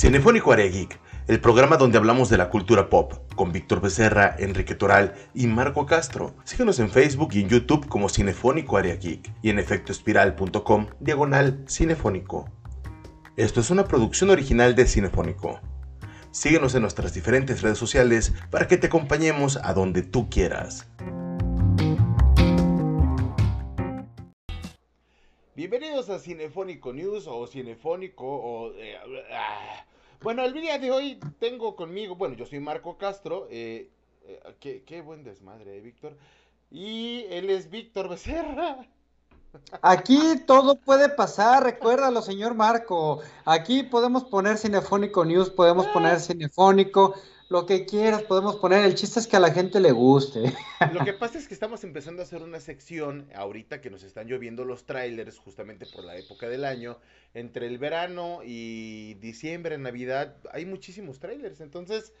Cinefónico Área Geek, el programa donde hablamos de la cultura pop, con Víctor Becerra, Enrique Toral y Marco Castro. Síguenos en Facebook y en YouTube como Cinefónico Área Geek y en efectoespiral.com diagonal cinefónico. Esto es una producción original de Cinefónico. Síguenos en nuestras diferentes redes sociales para que te acompañemos a donde tú quieras. Bienvenidos a Cinefónico News o Cinefónico o... eh, ah. Bueno, el día de hoy tengo conmigo, bueno, yo soy Marco Castro, eh, eh, qué, qué buen desmadre, eh, Víctor. Y él es Víctor Becerra. Aquí todo puede pasar, recuérdalo, señor Marco. Aquí podemos poner Cinefónico News, podemos poner Cinefónico, lo que quieras, podemos poner. El chiste es que a la gente le guste. Lo que pasa es que estamos empezando a hacer una sección ahorita que nos están lloviendo los trailers justamente por la época del año. Entre el verano y diciembre, Navidad, hay muchísimos trailers. Entonces,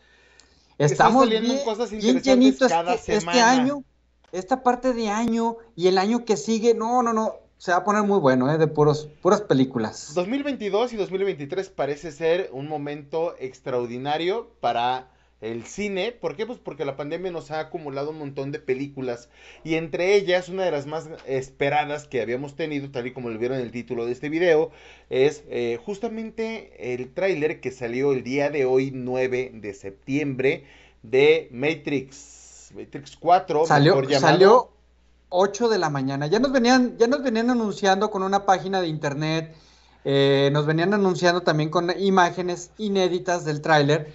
Estamos saliendo bien, cosas interesantes llenitos cada este, este semana. año, esta parte de año y el año que sigue. No, no, no. Se va a poner muy bueno, ¿eh? De puros, puras películas. 2022 y 2023 parece ser un momento extraordinario para el cine. ¿Por qué? Pues porque la pandemia nos ha acumulado un montón de películas y entre ellas una de las más esperadas que habíamos tenido, tal y como lo vieron en el título de este video, es eh, justamente el tráiler que salió el día de hoy, 9 de septiembre, de Matrix. Matrix 4, Salió, mejor llamado. salió 8 de la mañana. Ya nos venían, ya nos venían anunciando con una página de internet, eh, nos venían anunciando también con imágenes inéditas del tráiler.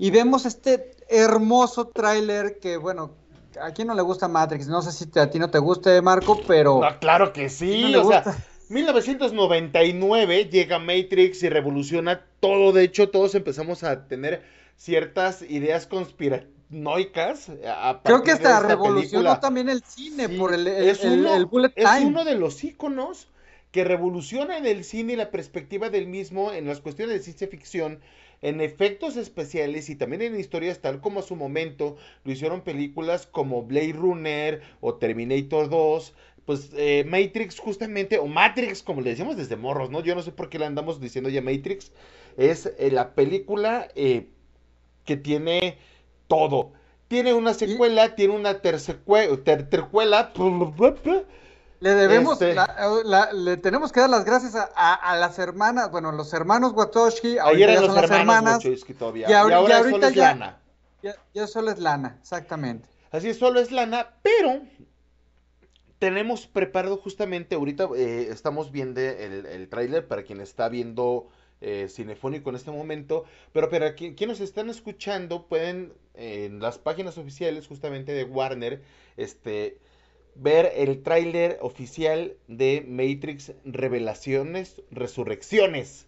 Y vemos este hermoso tráiler que, bueno, a quién no le gusta Matrix. No sé si te- a ti no te guste, Marco, pero claro que no sí, le o sea, gusta. 1999 llega Matrix y revoluciona todo. De hecho, todos empezamos a tener ciertas ideas conspiranoicas. A Creo que hasta revolucionó película. también el cine Sí, por el, el- es uno- el bullet Es time. uno de los íconos que revoluciona en el cine y la perspectiva del mismo en las cuestiones de ciencia ficción, en efectos especiales y también en historias tal como a su momento lo hicieron películas como Blade Runner o Terminator 2. Pues eh, Matrix justamente, o Matrix como le decimos desde morros, ¿no? Yo no sé por qué le andamos diciendo ya Matrix. Es eh, la película eh, que tiene todo. Tiene una secuela, tiene una tercecue- ter- tercuela. Le debemos, Este- la- la- le tenemos que dar las gracias a, a- a las hermanas, bueno, los hermanos Watoshi, Ayer eran son los las hermanos hermanas, y ahori- y ahora y ahorita solo es ya- lana. ya, ya solo es lana, exactamente. Así es, solo es lana, pero tenemos preparado justamente, ahorita eh, estamos viendo el, el tráiler para quien está viendo eh, Cinefónico en este momento, pero para quien, quienes están escuchando pueden eh, en las páginas oficiales justamente de Warner, este ver el tráiler oficial de Matrix Revelaciones, Resurrecciones.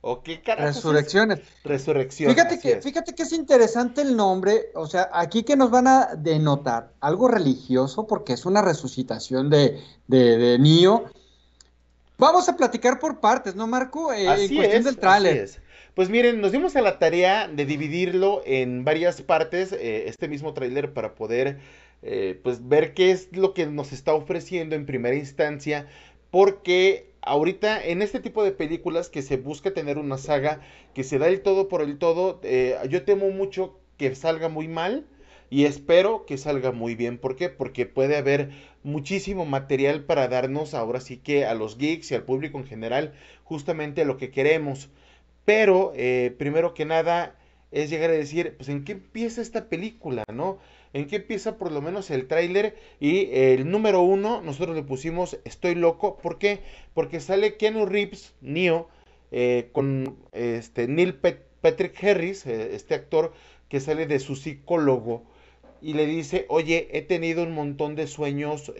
¿O qué carajos es? Resurrecciones. Resurrecciones. Fíjate que, es. fíjate que es interesante el nombre, o sea, aquí que nos van a denotar algo religioso porque es una resucitación de, de, de Neo. Vamos a platicar por partes, ¿no, Marco? Eh, Así en cuestión es, del tráiler. Es. Pues miren, nos dimos a la tarea de dividirlo en varias partes, eh, este mismo tráiler, para poder eh, pues ver qué es lo que nos está ofreciendo en primera instancia, porque ahorita en este tipo de películas que se busca tener una saga que se da el todo por el todo, eh, yo temo mucho que salga muy mal y espero que salga muy bien. ¿Por qué? Porque puede haber muchísimo material para darnos ahora sí que a los geeks y al público en general justamente lo que queremos. Pero eh, primero que nada es llegar a decir, pues en qué empieza esta película, ¿no? En qué empieza por lo menos el tráiler y el número uno nosotros le pusimos Estoy loco. ¿Por qué? Porque sale Keanu Reeves, Neo, eh, con este Neil Patrick Harris, eh, este actor que sale de su psicólogo y le dice, oye, he tenido un montón de sueños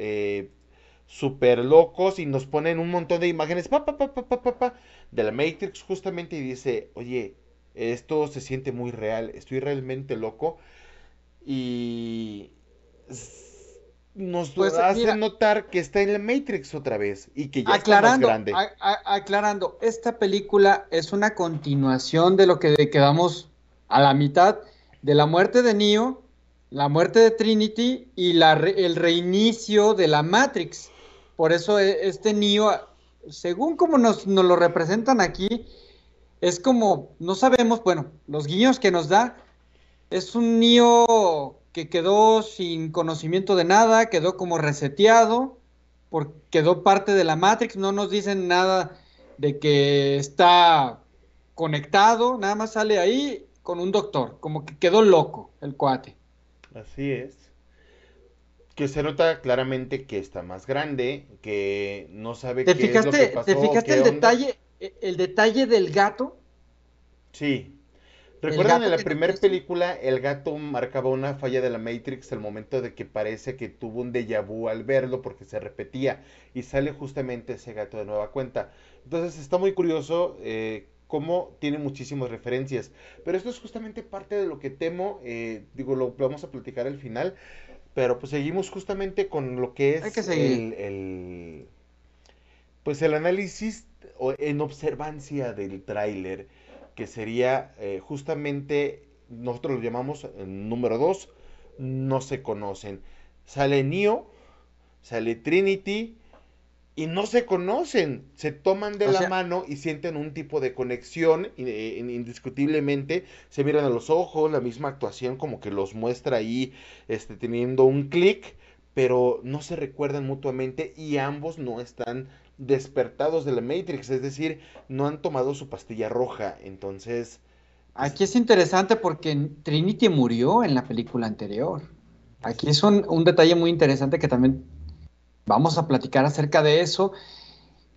súper locos y nos ponen un montón de imágenes pa, pa, pa, pa, pa, pa, pa, de la Matrix justamente y dice, oye, esto se siente muy real, estoy realmente loco y nos Pues, hace mira. notar que está en la Matrix otra vez y que ya aclarando, está más grande. a- a- aclarando, esta película es una continuación de lo que quedamos a la mitad de la muerte de Neo, la muerte de Trinity y la el reinicio de la Matrix. Por eso e- este Neo, según como nos, nos lo representan aquí, es como, no sabemos, bueno, los guiños que nos da, es un niño que quedó sin conocimiento de nada, quedó como reseteado, porque quedó parte de la Matrix, no nos dicen nada de que está conectado, nada más sale ahí con un doctor, como que quedó loco el cuate. Así es. Que se nota claramente que está más grande, que no sabe qué es lo que pasó. ¿Te fijaste el detalle, el detalle del gato? Sí. ¿Recuerdan en la primera película el gato marcaba una falla de la Matrix al momento de que parece que tuvo un déjà vu al verlo porque se repetía y sale justamente ese gato de nueva cuenta? Entonces está muy curioso eh, cómo tiene muchísimas referencias. Pero esto es justamente parte de lo que temo, eh, digo, lo vamos a platicar al final, pero pues seguimos justamente con lo que es el, pues el análisis en observancia del tráiler que sería eh, justamente, nosotros lo llamamos el eh, número 2, no se conocen. Sale Neo, sale Trinity y no se conocen, se toman de la mano y sienten un tipo de conexión eh, indiscutiblemente, se miran a los ojos, la misma actuación como que los muestra ahí este, teniendo un clic, pero no se recuerdan mutuamente y ambos no están despertados de la Matrix, es decir, no han tomado su pastilla roja, entonces... Aquí es interesante porque Trinity murió en la película anterior. Aquí es un, detalle muy interesante que también vamos a platicar acerca de eso.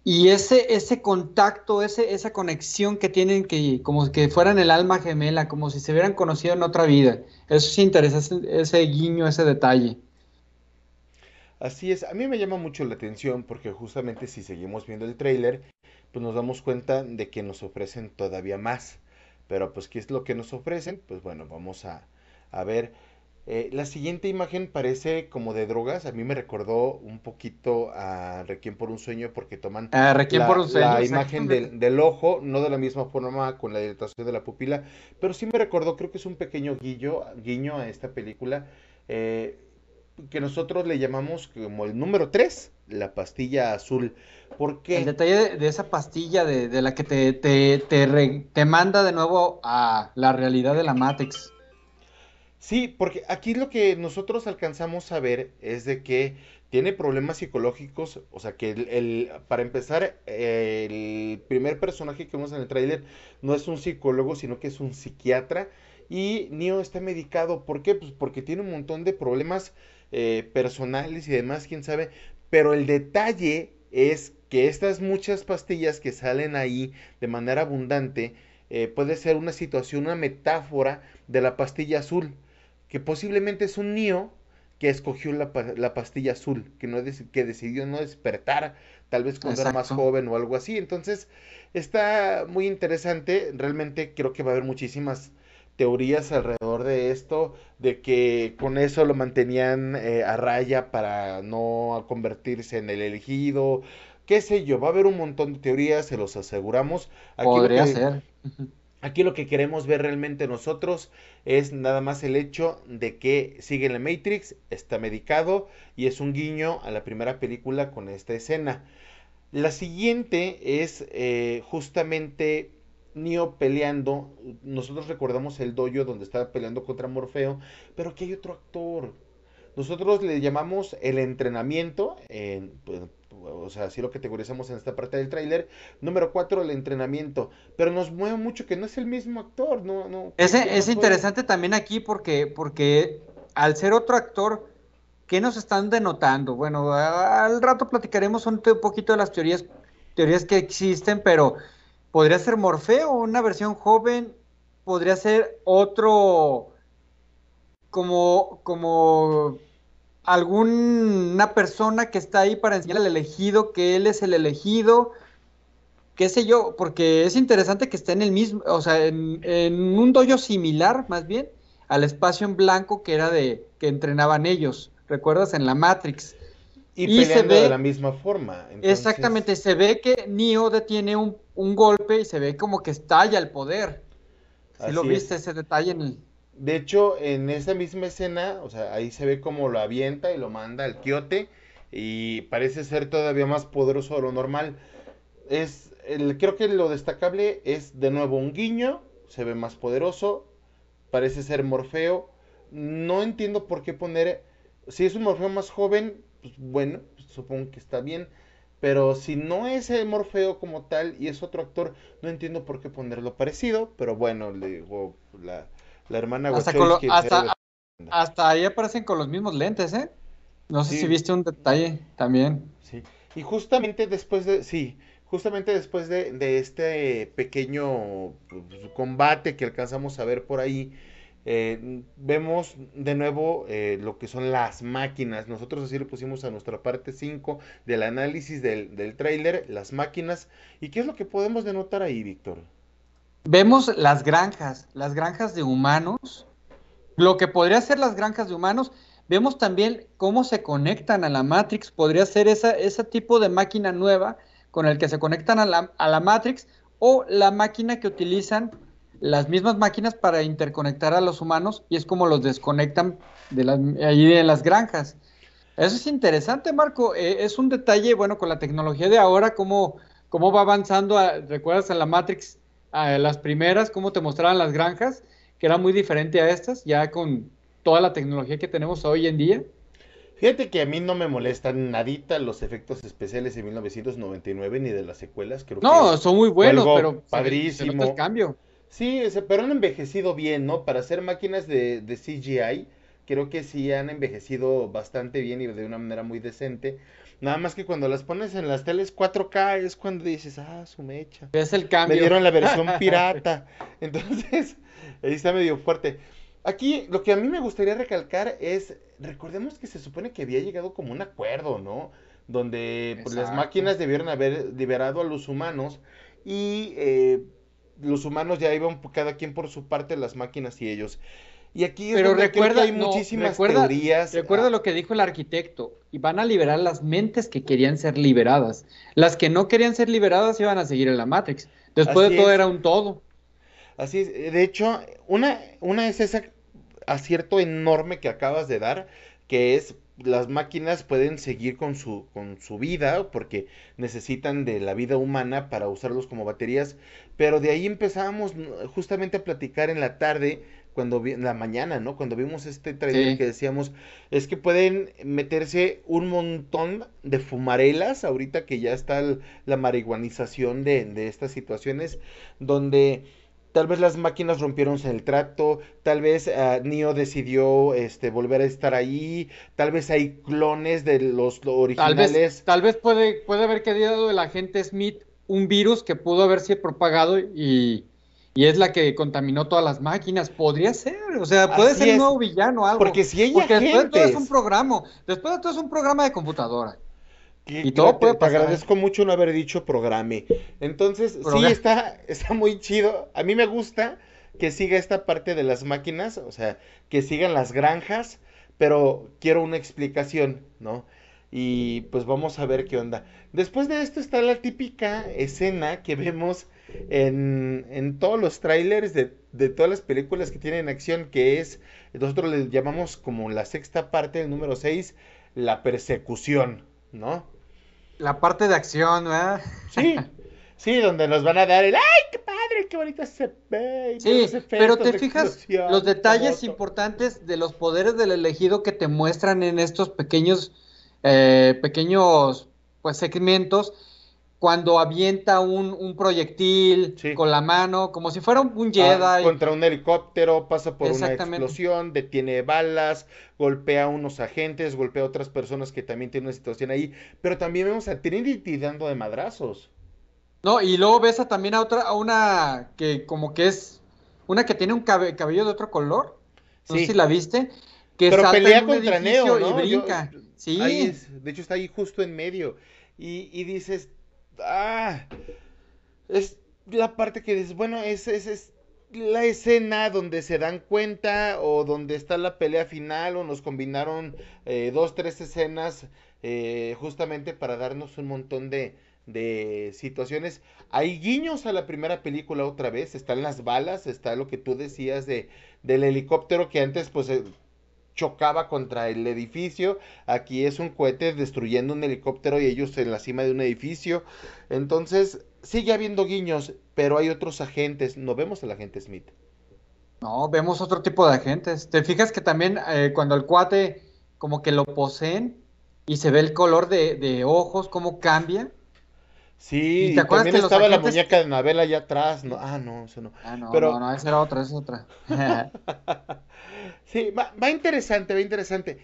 Y ese, ese contacto, ese, esa conexión que tienen, que como que fueran el alma gemela, como si se hubieran conocido en otra vida. Eso sí interesa, ese guiño, ese detalle. Así es, a mí me llama mucho la atención porque justamente si seguimos viendo el tráiler, pues nos damos cuenta de que nos ofrecen todavía más. Pero pues, ¿qué es lo que nos ofrecen? Pues bueno, vamos a, ver. Eh, la siguiente imagen parece como de drogas. A mí me recordó un poquito a Requiem por un sueño porque toman ah, la, por un sueño, la imagen del, ojo, no de la misma forma con la dilatación de la pupila, pero sí me recordó, creo que es un pequeño guillo, guiño a esta película. Eh, que nosotros le llamamos como el número 3, la pastilla azul. porque El detalle de, esa pastilla de, la que te, te, te, manda de nuevo a la realidad de la Matrix. Sí, porque aquí lo que nosotros alcanzamos a ver es de que tiene problemas psicológicos, o sea que el, para empezar, el primer personaje que vemos en el tráiler no es un psicólogo, sino que es un psiquiatra y Neo está medicado, ¿por qué? Pues porque tiene un montón de problemas eh, personales y demás, quién sabe. Pero el detalle es que estas muchas pastillas que salen ahí de manera abundante eh, puede ser una situación, una metáfora de la pastilla azul, que posiblemente es un niño que escogió la, pastilla azul, que, no que decidió no despertar, tal vez cuando era más joven o algo así. Entonces, está muy interesante, realmente creo que va a haber muchísimas teorías alrededor de esto, de que con eso lo mantenían eh, a raya para no convertirse en el elegido, qué sé yo, va a haber un montón de teorías, se los aseguramos. Aquí Podría ser. Aquí lo que queremos ver realmente nosotros es nada más el hecho de que sigue la Matrix, está medicado y es un guiño a la primera película con esta escena. La siguiente es eh, justamente Neo peleando, nosotros recordamos el dojo donde estaba peleando contra Morfeo, pero aquí hay otro actor. Nosotros le llamamos el entrenamiento, en, pues, o sea, así lo categorizamos en esta parte del tráiler. Número 4, el entrenamiento. Pero nos mueve mucho que no es el mismo actor, no, no. Ese, es interesante también aquí porque, porque al ser otro actor, ¿qué nos están denotando? Bueno, al rato platicaremos un, un poquito de las teorías, teorías que existen, pero podría ser Morfeo, una versión joven, podría ser otro, como, como alguna persona que está ahí para enseñar al elegido que él es el elegido, qué sé yo, porque es interesante que esté en el mismo, o sea, en, un dojo similar, más bien, al espacio en blanco que era de que entrenaban ellos, ¿recuerdas? En la Matrix. Y, se ve, de la misma forma. Exactamente, se ve que Neo detiene un, golpe y se ve como que estalla el poder. Si lo viste ese detalle en el... De hecho, en esa misma escena, o sea, ahí se ve como lo avienta y lo manda al quiote y parece ser todavía más poderoso de lo normal. es, el, creo que lo destacable es de nuevo un guiño, se ve más poderoso, parece ser Morfeo. No entiendo por qué poner, si es un Morfeo más joven, pues bueno, supongo que está bien. Pero si no es el Morfeo como tal y es otro actor, no entiendo por qué ponerlo parecido. Pero bueno, le digo, la, la hermana hasta, hasta, ahí aparecen con los mismos lentes, ¿eh? No sé si viste un detalle también. Sí. Y justamente después de, sí, justamente después de, de este pequeño pues, combate que alcanzamos a ver por ahí, eh, vemos de nuevo eh, lo que son las máquinas. Nosotros así lo pusimos a nuestra parte 5 del análisis del, del tráiler, las máquinas. ¿Y qué es lo que podemos denotar ahí, Víctor? Vemos las granjas, las granjas de humanos, lo que podría ser las granjas de humanos. Vemos también cómo se conectan a la Matrix. Podría ser esa, ese tipo de máquina nueva con el que se conectan a la, a la Matrix o la máquina que utilizan las mismas máquinas para interconectar a los humanos y es como los desconectan de las, en las granjas. Eso es interesante, Marco. Eh, es un detalle, bueno, con la tecnología de ahora, cómo, cómo va avanzando. ¿Recuerdas en la Matrix, a las primeras, cómo te mostraban las granjas? Que era muy diferente a estas, ya con toda la tecnología que tenemos hoy en día. Fíjate que a mí no me molestan nadita los efectos especiales de 1999 ni de las secuelas. Creo no, son muy buenos, pero padrísimo. el cambio. Sí, pero han envejecido bien, ¿no? Para ser máquinas de, de CGI, creo que sí han envejecido bastante bien y de una manera muy decente. Nada más que cuando las pones en las teles 4K es cuando dices, ah, su mecha. Es el cambio. Me dieron la versión pirata. Entonces, ahí está medio fuerte. Aquí lo que a mí me gustaría recalcar es, recordemos que se supone que había llegado como un acuerdo, ¿no? Donde pues, las máquinas debieron haber liberado a los humanos y eh, los humanos ya iban cada quien por su parte, las máquinas y ellos. Y aquí Pero recuerda, hay muchísimas teorías. Recuerda lo que dijo el arquitecto, y van a liberar las mentes que querían ser liberadas. Las que no querían ser liberadas iban a seguir en la Matrix. Después de todo era un todo. Así es, de hecho, una, una es ese acierto enorme que acabas de dar, que es las máquinas pueden seguir con su, con su vida porque necesitan de la vida humana para usarlos como baterías, pero de ahí empezábamos justamente a platicar en la tarde, cuando en la mañana, ¿no? Cuando vimos este trailer que decíamos, es que pueden meterse un montón de fumarelas, ahorita que ya está la marihuanización de, de estas situaciones, donde Tal vez las máquinas rompieron el trato, tal vez uh, Neo decidió este, volver a estar ahí, tal vez hay clones de los originales. Tal vez, tal vez puede, puede haber quedado el agente Smith un virus que pudo haberse propagado y, y es la que contaminó todas las máquinas. Podría ser, o sea, puede ser un nuevo villano algo. Porque si hay Porque después de todo es un programa, después de todo es un programa de computadora. Y, todo te, te, agradezco mucho no haber dicho programe. Entonces, sí, está, está muy chido. A mí me gusta que siga esta parte de las máquinas, o sea, que sigan las granjas, pero quiero una explicación, ¿no? Y pues vamos a ver qué onda. Después de esto está la típica escena que vemos en, en todos los trailers de, de, todas las películas que tienen acción, que es, nosotros le llamamos como la sexta parte, el número 6, la persecución, ¿no? La parte de acción, ¿verdad? Sí, sí, donde nos van a dar el ¡ay, qué padre, qué bonito se ve! Sí, pero te fijas los detalles importantes de los poderes del elegido que te muestran en estos pequeños, eh, pequeños, pues, segmentos cuando avienta un, proyectil con la mano, como si fuera un ah, Jedi. contra un helicóptero, pasa por una explosión, detiene balas, golpea a unos agentes, golpea a otras personas que también tienen una situación ahí. Pero también vemos a Trinity dando de madrazos. No, y luego ves a también a otra, a una que como que es, una que tiene un cabello de otro color. No sé si la viste. Que Pero pelea contra Neo, ¿no? Y brinca. sí. de hecho está ahí justo en medio. Y, y dices, ah, es la parte que dices, bueno, es, es, es la escena donde se dan cuenta o donde está la pelea final o nos combinaron eh, dos, tres escenas eh, justamente para darnos un montón de, de situaciones. Hay guiños a la primera película otra vez, están las balas, está lo que tú decías de, del helicóptero que antes pues eh, chocaba contra el edificio. Aquí es un cohete destruyendo un helicóptero y ellos en la cima de un edificio. Entonces, sigue habiendo guiños, pero hay otros agentes. No vemos al agente Smith. No, vemos otro tipo de agentes. ¿Te fijas que también eh, cuando el cuate como que lo poseen y se ve el color de, ojos, cómo cambia? Sí, ¿te también estaba la muñeca de Nabel allá atrás. No, ah, no, eso no. Ah, no, Pero... no, no, esa era otra, esa es otra. sí, va, va, interesante, va interesante.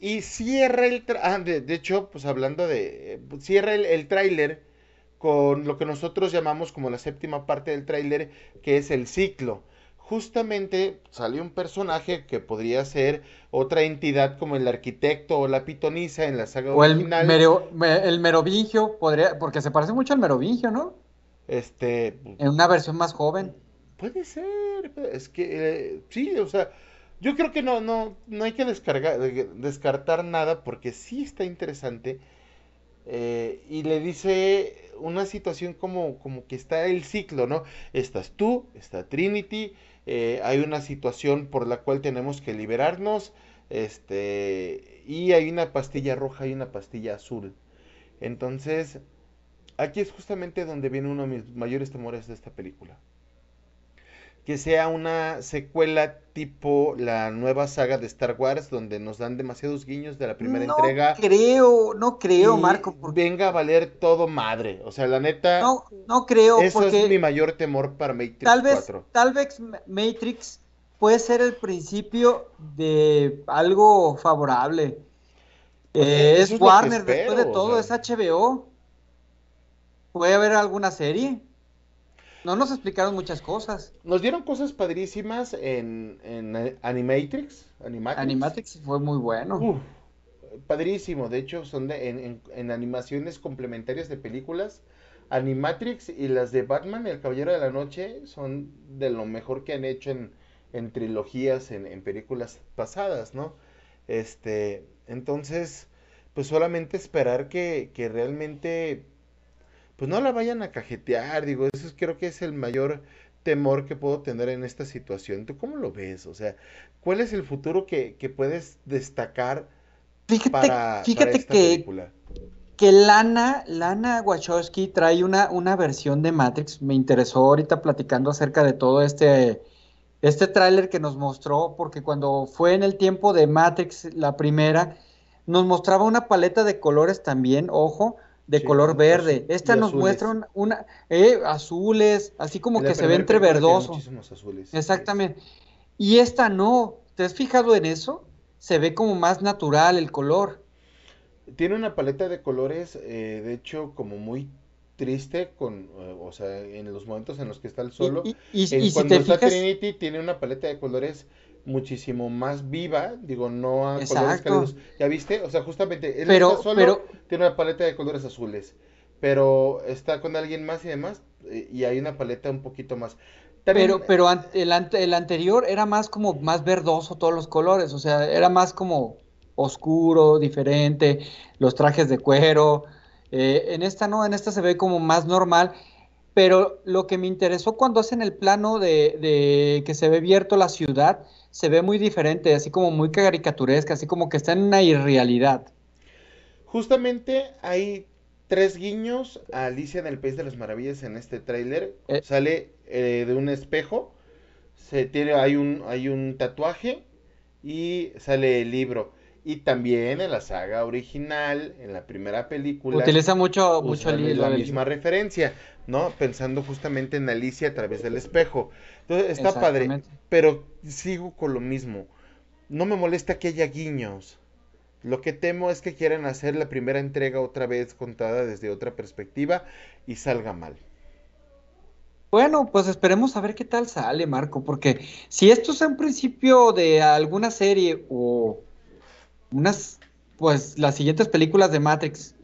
Y cierra el... Ah, de, hecho, pues hablando de... Cierra el, el tráiler con lo que nosotros llamamos como la séptima parte del tráiler, que es el ciclo justamente salió un personaje que podría ser otra entidad como el arquitecto o la pitonisa en la saga o original. El, el merovingio, podría, porque se parece mucho al merovingio, ¿no? Este. En una versión más joven. Puede ser, es que eh, sí, o sea, yo creo que no, no, no hay que descargar, descartar nada porque sí está interesante. Eh, y le dice una situación como, como que está el ciclo, ¿no? Estás tú, está Trinity, eh, hay una situación por la cual tenemos que liberarnos, este, y hay una pastilla roja y una pastilla azul. Entonces, aquí es justamente donde viene uno de mis mayores temores de esta película que sea una secuela tipo la nueva saga de Star Wars, donde nos dan demasiados guiños de la primera entrega. No creo, no creo, Marco. Porque... Venga a valer todo madre. O sea, la neta. No, no creo. Eso es mi mayor temor para Matrix tal vez, Tal vez Matrix puede ser el principio de algo favorable. Pues, eh, es, Warner, después de todo, es HBO. ¿Puede haber alguna serie? No nos explicaron muchas cosas. Nos dieron cosas padrísimas en, Animatrix. Animatrix. fue muy bueno. padrísimo. De hecho, son de, en, animaciones complementarias de películas. Animatrix y las de Batman, El Caballero de la Noche, son de lo mejor que han hecho en, trilogías, en, películas pasadas, ¿no? Este, entonces, pues solamente esperar que, que realmente pues no la vayan a cajetear, digo, eso creo que es el mayor temor que puedo tener en esta situación. ¿Tú cómo lo ves? O sea, ¿cuál es el futuro que, puedes destacar para, fíjate esta que, película? Que Lana, Lana Wachowski trae una, una versión de Matrix. Me interesó ahorita platicando acerca de todo este, este tráiler que nos mostró, porque cuando fue en el tiempo de Matrix, la primera, nos mostraba una paleta de colores también, ojo, de color verde. Esta nos muestra una, eh, azules, así como que se ve entre verdoso. Exactamente. Y esta no. ¿Te has fijado en eso? Se ve como más natural el color. Tiene una paleta de colores, eh, de hecho, como muy triste, con, eh, o sea, en los momentos en los que está el solo. Y, cuando está Trinity, tiene una paleta de colores muchísimo más viva, digo, no a colores cálidos. ¿Ya viste? O sea, justamente él pero, está solo, tiene una paleta de colores azules, pero está con alguien más y demás, y hay una paleta un poquito más. pero pero el, el anterior era más como más verdoso todos los colores, o sea, era más como oscuro, diferente, los trajes de cuero. Eh, en esta no, en esta se ve como más normal. Pero lo que me interesó cuando hacen el plano de, de que se ve abierto la ciudad, se ve muy diferente, así como muy caricaturesca, así como que está en una irrealidad. Justamente hay tres guiños a Alicia en el País de las Maravillas en este tráiler. Eh. Sale eh, de un espejo, se tiene, hay un, hay un tatuaje y sale el libro. Y también en la saga original, en la primera película. Utiliza mucho, mucho la misma referencia, ¿no? Pensando justamente en Alicia a través del espejo. Entonces está padre, pero sigo con lo mismo. No me molesta que haya guiños. Lo que temo es que quieran hacer la primera entrega otra vez contada desde otra perspectiva y salga mal. Bueno, pues esperemos a ver qué tal sale, Marco, porque si esto es un principio de alguna serie o unas, pues las siguientes películas de Matrix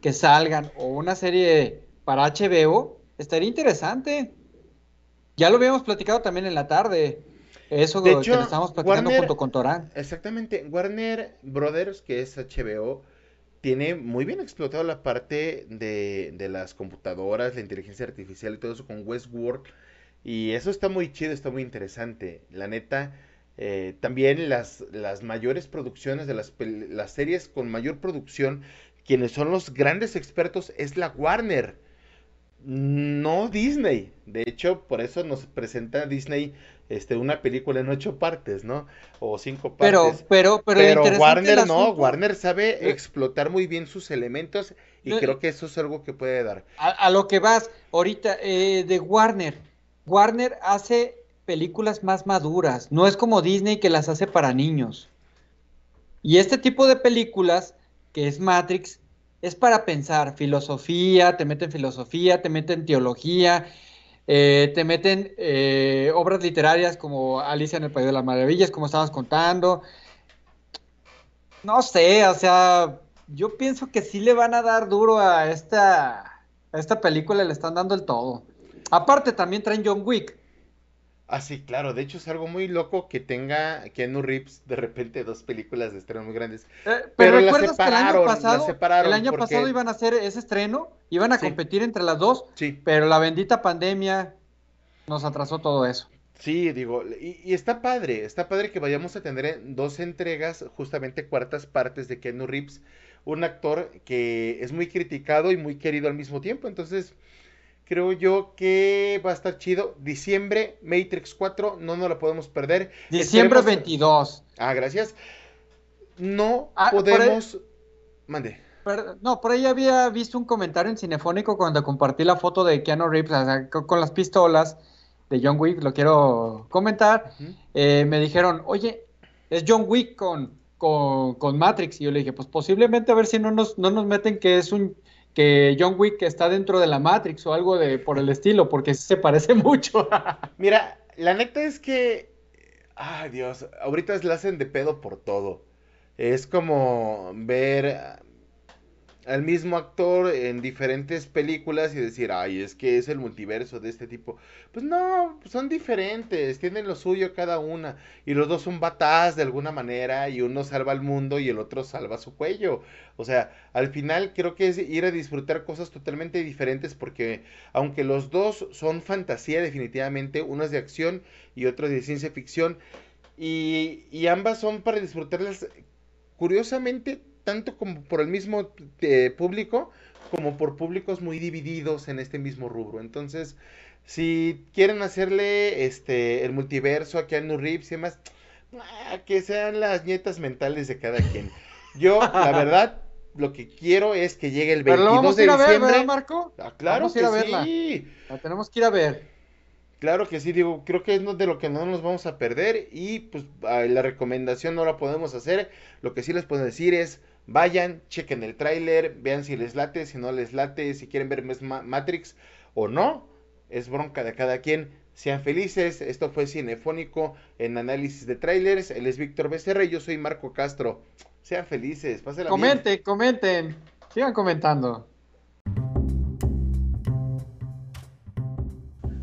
que salgan o una serie para HBO, estaría interesante. Ya lo habíamos platicado también en la tarde. Eso de hecho, que estamos platicando junto con Torán. Exactamente. Warner Brothers, que es HBO, tiene muy bien explotado la parte de, de las computadoras, la inteligencia artificial y todo eso con Westworld. Y eso está muy chido, está muy interesante. La neta, eh, también las, las mayores producciones de las, las series con mayor producción, quienes son los grandes expertos es la Warner, no Disney. De hecho, por eso nos presenta Disney este, una película en ocho partes, ¿no? O cinco partes. Pero, pero, pero, Warner no, Warner sabe eh, explotar muy bien sus elementos y creo que eso es algo que puede dar. A, lo que vas, ahorita, eh, de Warner. Warner hace películas más maduras, no es como Disney que las hace para niños. Y este tipo de películas, que es Matrix, es para pensar, filosofía, te meten filosofía, te meten teología, eh, te meten eh, obras literarias como Alicia en el País de las Maravillas, como estabas contando. No sé, o sea, yo pienso que sí le van a dar duro a esta, a esta película, le están dando el todo. Aparte, también traen John Wick. Ah, sí, claro. De hecho, es algo muy loco que tenga Keanu Reeves de repente dos películas de estreno muy grandes. Eh, pero, recuerdas que el año pasado, el año pasado iban a hacer ese estreno, iban a competir entre las dos, sí. pero la bendita pandemia nos atrasó todo eso. Sí, digo, y, y, está padre, está padre que vayamos a tener dos entregas, justamente cuartas partes de Keanu Reeves, un actor que es muy criticado y muy querido al mismo tiempo, entonces creo yo que va a estar chido. Diciembre, Matrix 4, no nos lo podemos perder. Diciembre 22. Ah, gracias. No ah, podemos... Mande. no, por ahí había visto un comentario en Cinefónico cuando compartí la foto de Keanu Reeves con, las pistolas de John Wick, lo quiero comentar. Eh, me dijeron, oye, es John Wick con, con, con, Matrix. Y yo le dije, pues posiblemente a ver si no nos, no nos meten que es un que John Wick está dentro de la Matrix o algo de por el estilo, porque se parece mucho. Mira, la neta es que, ay Dios, ahorita la hacen de pedo por todo. Es como ver al mismo actor en diferentes películas y decir, ay, es que es el multiverso de este tipo. Pues no, son diferentes, tienen lo suyo cada una. Y los dos son batás de alguna manera y uno salva al mundo y el otro salva su cuello. O sea, al final creo que es ir a disfrutar cosas totalmente diferentes porque aunque los dos son fantasía definitivamente, uno es de acción y otro de ciencia ficción. Y, y ambas son para disfrutarlas curiosamente tanto como por el mismo eh, público, como por públicos muy divididos en este mismo rubro. Entonces, si quieren hacerle este el multiverso a Keanu Reeves y demás, ah, que sean las nietas mentales de cada quien. Yo, la verdad, lo que quiero es que llegue el 22 de diciembre. Ver, Marco? Ah, claro que sí. La tenemos que ir a ver. Claro que sí, digo, creo que es de lo que no nos vamos a perder y pues la recomendación no la podemos hacer. Lo que sí les puedo decir es, Vayan, chequen el tráiler, vean si les late, si no les late, si quieren ver Matrix o no. Es bronca de cada quien. Sean felices. Esto fue Cinefónico en análisis de trailers. Él es Víctor Becerra y yo soy Marco Castro. Sean felices. Comenten, comenten. Sigan comentando.